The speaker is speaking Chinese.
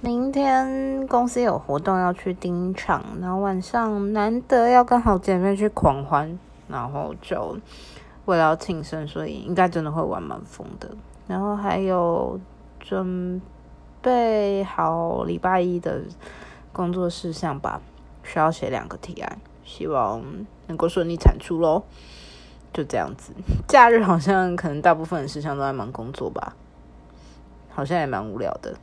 明天公司有活动要去盯场然后晚上难得要跟好姐妹去狂欢然后就为了要庆生所以应该真的会玩蛮疯的。然后还有准备好礼拜一的工作事项吧需要写两个提案希望能够顺利产出喽就这样子假日好像可能大部分的事项都在忙工作吧好像也蛮无聊的。